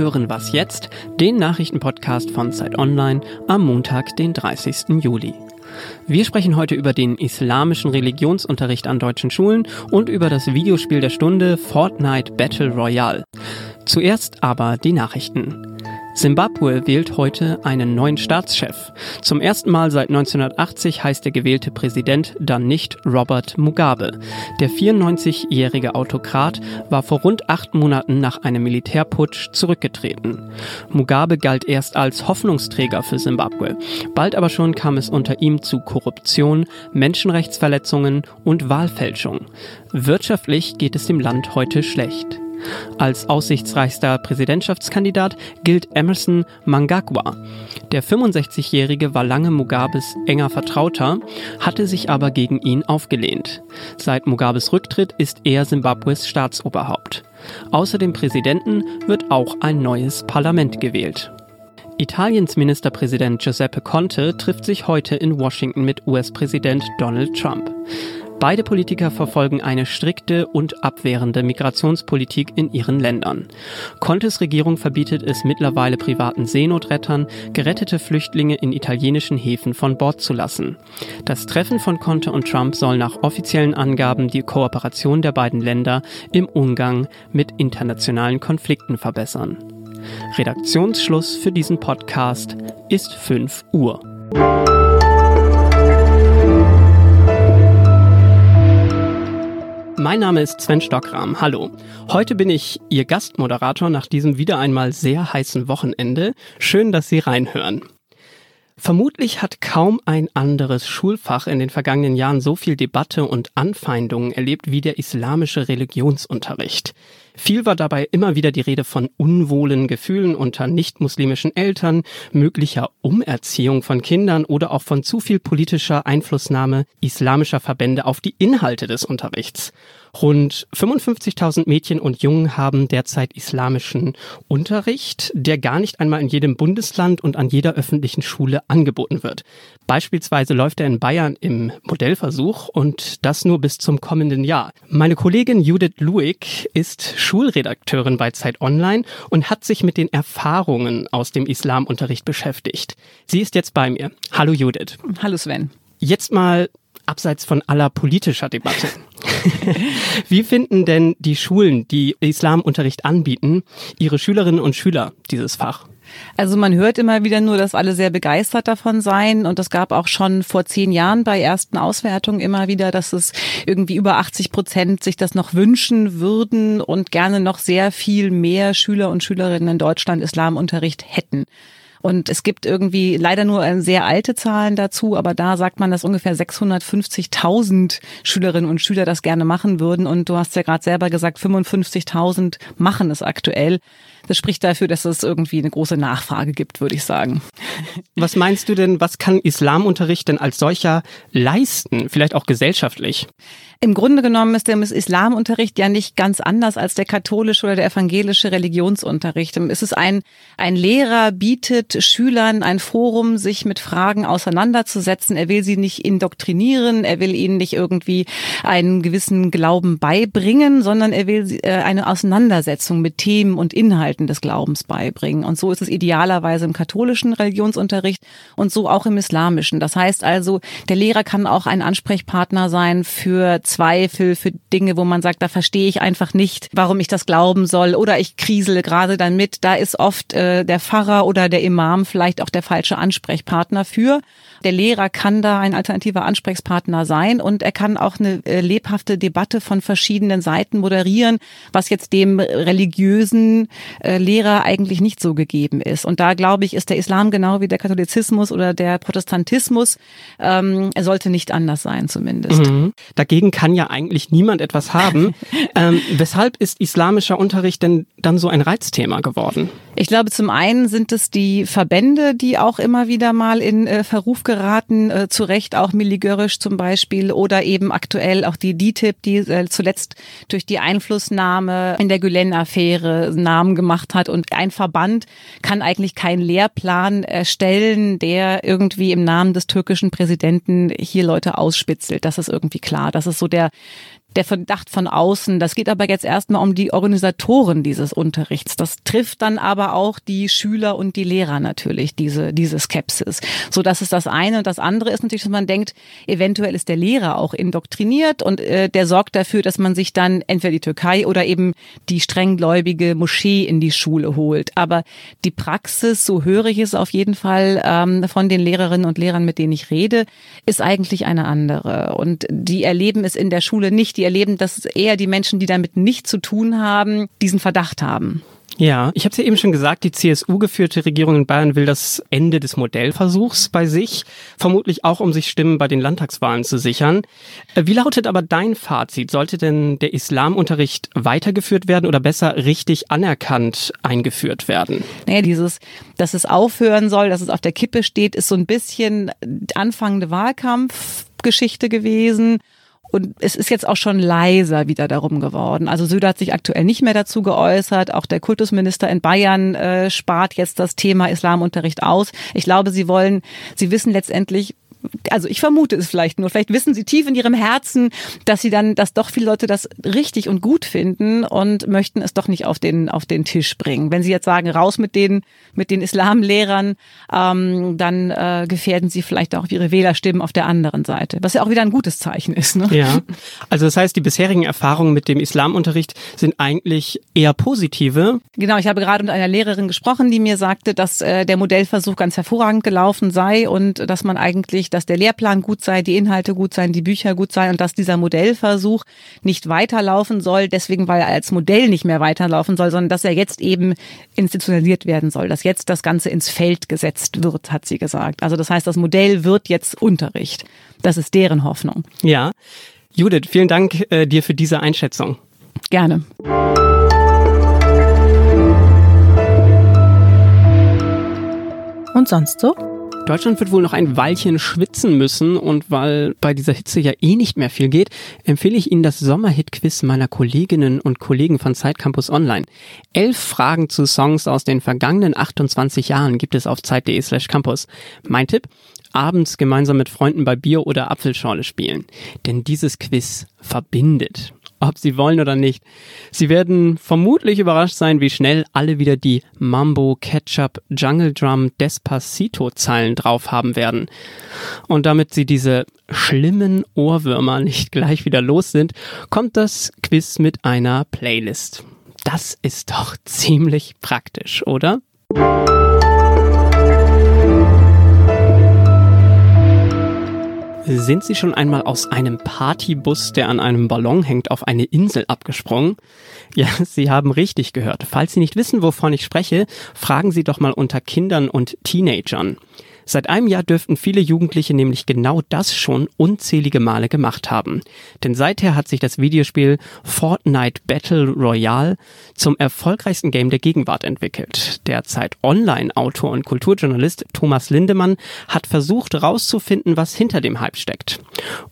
hören Was jetzt, den Nachrichtenpodcast von Zeit Online am Montag, den 30. Juli. Wir sprechen heute über den islamischen Religionsunterricht an deutschen Schulen und über das Videospiel der Stunde Fortnite Battle Royale. Zuerst aber die Nachrichten. Simbabwe wählt heute einen neuen Staatschef. Zum ersten Mal seit 1980 heißt der gewählte Präsident dann nicht Robert Mugabe. Der 94-jährige Autokrat war vor rund acht Monaten nach einem Militärputsch zurückgetreten. Mugabe galt erst als Hoffnungsträger für Simbabwe. Bald aber schon kam es unter ihm zu Korruption, Menschenrechtsverletzungen und Wahlfälschung. Wirtschaftlich geht es dem Land heute schlecht. Als aussichtsreichster Präsidentschaftskandidat gilt Emerson Mnangagwa. Der 65-Jährige war lange Mugabes enger Vertrauter, hatte sich aber gegen ihn aufgelehnt. Seit Mugabes Rücktritt ist er Simbabwes Staatsoberhaupt. Außer dem Präsidenten wird auch ein neues Parlament gewählt. Italiens Ministerpräsident Giuseppe Conte trifft sich heute in Washington mit US-Präsident Donald Trump. Beide Politiker verfolgen eine strikte und abwehrende Migrationspolitik in ihren Ländern. Contes Regierung verbietet es mittlerweile privaten Seenotrettern, gerettete Flüchtlinge in italienischen Häfen von Bord zu lassen. Das Treffen von Conte und Trump soll nach offiziellen Angaben die Kooperation der beiden Länder im Umgang mit internationalen Konflikten verbessern. Redaktionsschluss für diesen Podcast ist 5 Uhr. Mein Name ist Sven Stockram. Hallo. Heute bin ich Ihr Gastmoderator nach diesem wieder einmal sehr heißen Wochenende. Schön, dass Sie reinhören. Vermutlich hat kaum ein anderes Schulfach in den vergangenen Jahren so viel Debatte und Anfeindungen erlebt wie der islamische Religionsunterricht. Viel war dabei immer wieder die Rede von unwohlen Gefühlen unter nicht-muslimischen Eltern, möglicher Umerziehung von Kindern oder auch von zu viel politischer Einflussnahme islamischer Verbände auf die Inhalte des Unterrichts. Rund 55.000 Mädchen und Jungen haben derzeit islamischen Unterricht, der gar nicht einmal in jedem Bundesland und an jeder öffentlichen Schule angeboten wird. Beispielsweise läuft er in Bayern im Modellversuch und das nur bis zum kommenden Jahr. Meine Kollegin Judith Luig ist Schulredakteurin bei Zeit Online und hat sich mit den Erfahrungen aus dem Islamunterricht beschäftigt. Sie ist jetzt bei mir. Hallo Judith. Hallo Sven. Jetzt mal abseits von aller politischer Debatte. Wie finden denn die Schulen, die Islamunterricht anbieten, ihre Schülerinnen und Schüler dieses Fach? Also man hört immer wieder nur, dass alle sehr begeistert davon seien. Und es gab auch schon vor zehn Jahren bei ersten Auswertungen immer wieder, dass es irgendwie über 80 Prozent sich das noch wünschen würden und gerne noch sehr viel mehr Schüler und Schülerinnen in Deutschland Islamunterricht hätten. Und es gibt irgendwie leider nur äh, sehr alte Zahlen dazu, aber da sagt man, dass ungefähr 650.000 Schülerinnen und Schüler das gerne machen würden. Und du hast ja gerade selber gesagt, 55.000 machen es aktuell. Das spricht dafür, dass es irgendwie eine große Nachfrage gibt, würde ich sagen. Was meinst du denn, was kann Islamunterricht denn als solcher leisten, vielleicht auch gesellschaftlich? Im Grunde genommen ist der Islamunterricht ja nicht ganz anders als der katholische oder der evangelische Religionsunterricht. Es ist ein, ein Lehrer bietet Schülern ein Forum, sich mit Fragen auseinanderzusetzen. Er will sie nicht indoktrinieren, er will ihnen nicht irgendwie einen gewissen Glauben beibringen, sondern er will äh, eine Auseinandersetzung mit Themen und Inhalten des Glaubens beibringen. Und so ist es idealerweise im katholischen Religionsunterricht und so auch im islamischen. Das heißt also, der Lehrer kann auch ein Ansprechpartner sein für Zweifel, für Dinge, wo man sagt, da verstehe ich einfach nicht, warum ich das glauben soll oder ich krisele gerade dann mit. Da ist oft äh, der Pfarrer oder der Imam vielleicht auch der falsche Ansprechpartner für. Der Lehrer kann da ein alternativer Ansprechpartner sein und er kann auch eine äh, lebhafte Debatte von verschiedenen Seiten moderieren, was jetzt dem religiösen äh, Lehrer eigentlich nicht so gegeben ist. Und da glaube ich, ist der Islam genau wie der Katholizismus oder der Protestantismus, ähm, er sollte nicht anders sein zumindest. Mhm. Dagegen kann ja eigentlich niemand etwas haben. ähm, weshalb ist islamischer Unterricht denn dann so ein Reizthema geworden? Ich glaube, zum einen sind es die Verbände, die auch immer wieder mal in äh, Verruf geraten, äh, zu Recht auch Milli Görisch zum Beispiel oder eben aktuell auch die DTIP, die äh, zuletzt durch die Einflussnahme in der Gülen-Affäre Namen gemacht hat. Und ein Verband kann eigentlich keinen Lehrplan erstellen, der irgendwie im Namen des türkischen Präsidenten hier Leute ausspitzelt. Das ist irgendwie klar. Das ist so der, der Verdacht von außen. Das geht aber jetzt erstmal um die Organisatoren dieses Unterrichts. Das trifft dann aber auch die Schüler und die Lehrer natürlich, diese, diese Skepsis. So, das ist das eine. Und das andere ist natürlich, dass man denkt, eventuell ist der Lehrer auch indoktriniert und äh, der sorgt dafür, dass man sich dann entweder die Türkei oder eben die strenggläubige Moschee in die Schule holt. Aber die Praxis, so höre ich es auf jeden Fall ähm, von den Lehrerinnen und Lehrern, mit denen ich rede, ist eigentlich eine andere. Und die erleben es in der Schule nicht die erleben, dass eher die Menschen, die damit nichts zu tun haben, diesen Verdacht haben. Ja, ich habe es ja eben schon gesagt, die CSU-geführte Regierung in Bayern will das Ende des Modellversuchs bei sich, vermutlich auch um sich Stimmen bei den Landtagswahlen zu sichern. Äh, wie lautet aber dein Fazit? Sollte denn der Islamunterricht weitergeführt werden oder besser richtig anerkannt eingeführt werden? Naja, dieses, dass es aufhören soll, dass es auf der Kippe steht, ist so ein bisschen anfangende Wahlkampfgeschichte gewesen und es ist jetzt auch schon leiser wieder darum geworden. Also Söder hat sich aktuell nicht mehr dazu geäußert. Auch der Kultusminister in Bayern äh, spart jetzt das Thema Islamunterricht aus. Ich glaube, sie wollen, sie wissen letztendlich, also ich vermute es vielleicht nur, vielleicht wissen sie tief in ihrem Herzen, dass sie dann, dass doch viele Leute das richtig und gut finden und möchten es doch nicht auf den, auf den Tisch bringen. Wenn sie jetzt sagen, raus mit den, mit den Islamlehrern, ähm, dann äh, gefährden sie vielleicht auch ihre Wählerstimmen auf der anderen Seite, was ja auch wieder ein gutes Zeichen ist. Ne? Ja, also das heißt, die bisherigen Erfahrungen mit dem Islamunterricht sind eigentlich eher positive. Genau, ich habe gerade mit einer Lehrerin gesprochen, die mir sagte, dass äh, der Modellversuch ganz hervorragend gelaufen sei und dass man eigentlich dass der Lehrplan gut sei, die Inhalte gut seien, die Bücher gut seien und dass dieser Modellversuch nicht weiterlaufen soll, deswegen weil er als Modell nicht mehr weiterlaufen soll, sondern dass er jetzt eben institutionalisiert werden soll, dass jetzt das Ganze ins Feld gesetzt wird, hat sie gesagt. Also das heißt, das Modell wird jetzt Unterricht. Das ist deren Hoffnung. Ja. Judith, vielen Dank äh, dir für diese Einschätzung. Gerne. Und sonst so? Deutschland wird wohl noch ein Weilchen schwitzen müssen und weil bei dieser Hitze ja eh nicht mehr viel geht, empfehle ich Ihnen das Sommerhit-Quiz meiner Kolleginnen und Kollegen von Zeit Campus Online. Elf Fragen zu Songs aus den vergangenen 28 Jahren gibt es auf zeit.de slash campus. Mein Tipp? Abends gemeinsam mit Freunden bei Bier oder Apfelschorle spielen. Denn dieses Quiz verbindet ob sie wollen oder nicht. Sie werden vermutlich überrascht sein, wie schnell alle wieder die Mambo, Ketchup, Jungle Drum, Despacito Zeilen drauf haben werden. Und damit sie diese schlimmen Ohrwürmer nicht gleich wieder los sind, kommt das Quiz mit einer Playlist. Das ist doch ziemlich praktisch, oder? Sind Sie schon einmal aus einem Partybus, der an einem Ballon hängt, auf eine Insel abgesprungen? Ja, Sie haben richtig gehört. Falls Sie nicht wissen, wovon ich spreche, fragen Sie doch mal unter Kindern und Teenagern. Seit einem Jahr dürften viele Jugendliche nämlich genau das schon unzählige Male gemacht haben. Denn seither hat sich das Videospiel Fortnite Battle Royale zum erfolgreichsten Game der Gegenwart entwickelt. Derzeit Online-Autor und Kulturjournalist Thomas Lindemann hat versucht herauszufinden, was hinter dem Hype steckt.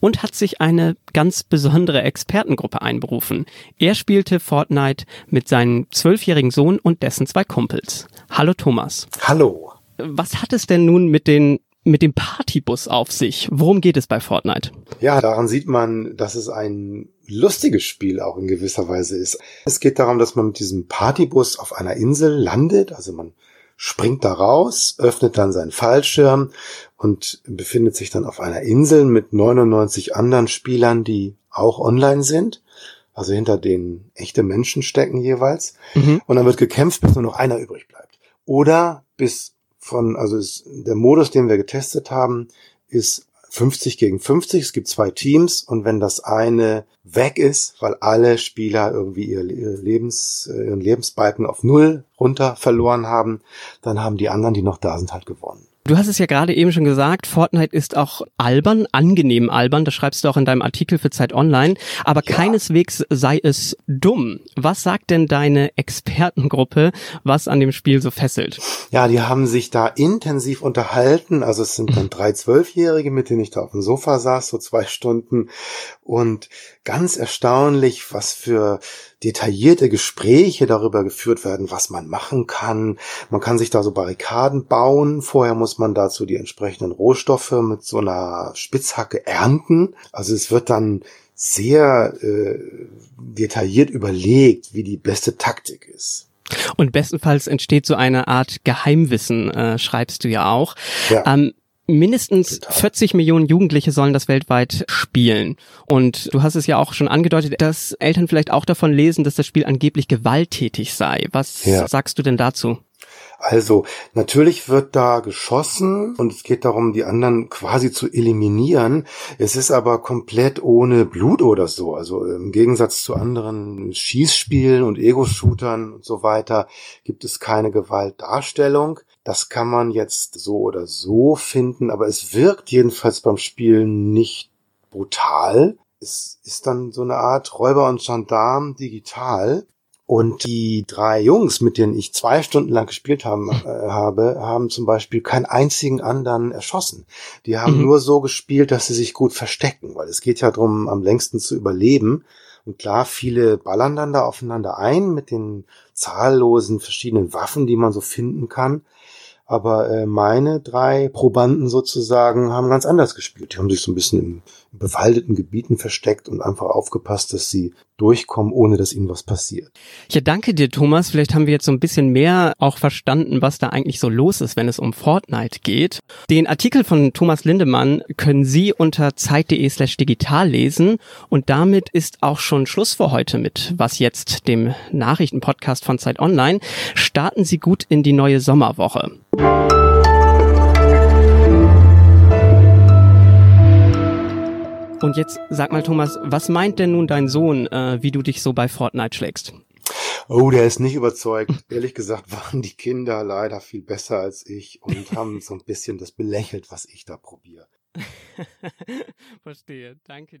Und hat sich eine ganz besondere Expertengruppe einberufen. Er spielte Fortnite mit seinem zwölfjährigen Sohn und dessen zwei Kumpels. Hallo Thomas. Hallo was hat es denn nun mit den mit dem Partybus auf sich? Worum geht es bei Fortnite? Ja, daran sieht man, dass es ein lustiges Spiel auch in gewisser Weise ist. Es geht darum, dass man mit diesem Partybus auf einer Insel landet, also man springt da raus, öffnet dann seinen Fallschirm und befindet sich dann auf einer Insel mit 99 anderen Spielern, die auch online sind. Also hinter denen echte Menschen stecken jeweils. Mhm. Und dann wird gekämpft, bis nur noch einer übrig bleibt. Oder bis von, also ist, der Modus, den wir getestet haben, ist 50 gegen 50. Es gibt zwei Teams und wenn das eine weg ist, weil alle Spieler irgendwie ihr Lebens, ihren Lebensbalken auf Null runter verloren haben, dann haben die anderen, die noch da sind, halt gewonnen. Du hast es ja gerade eben schon gesagt, Fortnite ist auch albern, angenehm albern, das schreibst du auch in deinem Artikel für Zeit Online, aber ja. keineswegs sei es dumm. Was sagt denn deine Expertengruppe, was an dem Spiel so fesselt? Ja, die haben sich da intensiv unterhalten, also es sind dann drei Zwölfjährige, mit denen ich da auf dem Sofa saß, so zwei Stunden und ganz erstaunlich, was für detaillierte Gespräche darüber geführt werden, was man machen kann. Man kann sich da so Barrikaden bauen. Vorher muss muss man dazu die entsprechenden Rohstoffe mit so einer Spitzhacke ernten. Also es wird dann sehr äh, detailliert überlegt, wie die beste Taktik ist. Und bestenfalls entsteht so eine Art Geheimwissen, äh, schreibst du ja auch. Ja. Ähm, mindestens Total. 40 Millionen Jugendliche sollen das weltweit spielen. Und du hast es ja auch schon angedeutet, dass Eltern vielleicht auch davon lesen, dass das Spiel angeblich gewalttätig sei. Was ja. sagst du denn dazu? Also, natürlich wird da geschossen und es geht darum, die anderen quasi zu eliminieren. Es ist aber komplett ohne Blut oder so. Also im Gegensatz zu anderen Schießspielen und Ego-Shootern und so weiter gibt es keine Gewaltdarstellung. Das kann man jetzt so oder so finden, aber es wirkt jedenfalls beim Spielen nicht brutal. Es ist dann so eine Art Räuber und Gendarm digital. Und die drei Jungs, mit denen ich zwei Stunden lang gespielt haben, äh, habe, haben zum Beispiel keinen einzigen anderen erschossen. Die haben mhm. nur so gespielt, dass sie sich gut verstecken, weil es geht ja darum, am längsten zu überleben. Und klar, viele ballern dann da aufeinander ein mit den zahllosen verschiedenen Waffen, die man so finden kann. Aber äh, meine drei Probanden sozusagen haben ganz anders gespielt. Die haben sich so ein bisschen in, bewaldeten Gebieten versteckt und einfach aufgepasst, dass sie durchkommen, ohne dass ihnen was passiert. Ja, danke dir, Thomas. Vielleicht haben wir jetzt so ein bisschen mehr auch verstanden, was da eigentlich so los ist, wenn es um Fortnite geht. Den Artikel von Thomas Lindemann können Sie unter zeit.de slash digital lesen. Und damit ist auch schon Schluss für heute mit Was jetzt, dem Nachrichtenpodcast von Zeit Online. Starten Sie gut in die neue Sommerwoche. Und jetzt sag mal, Thomas, was meint denn nun dein Sohn, äh, wie du dich so bei Fortnite schlägst? Oh, der ist nicht überzeugt. Ehrlich gesagt waren die Kinder leider viel besser als ich und haben so ein bisschen das belächelt, was ich da probiere. Verstehe. Danke dir.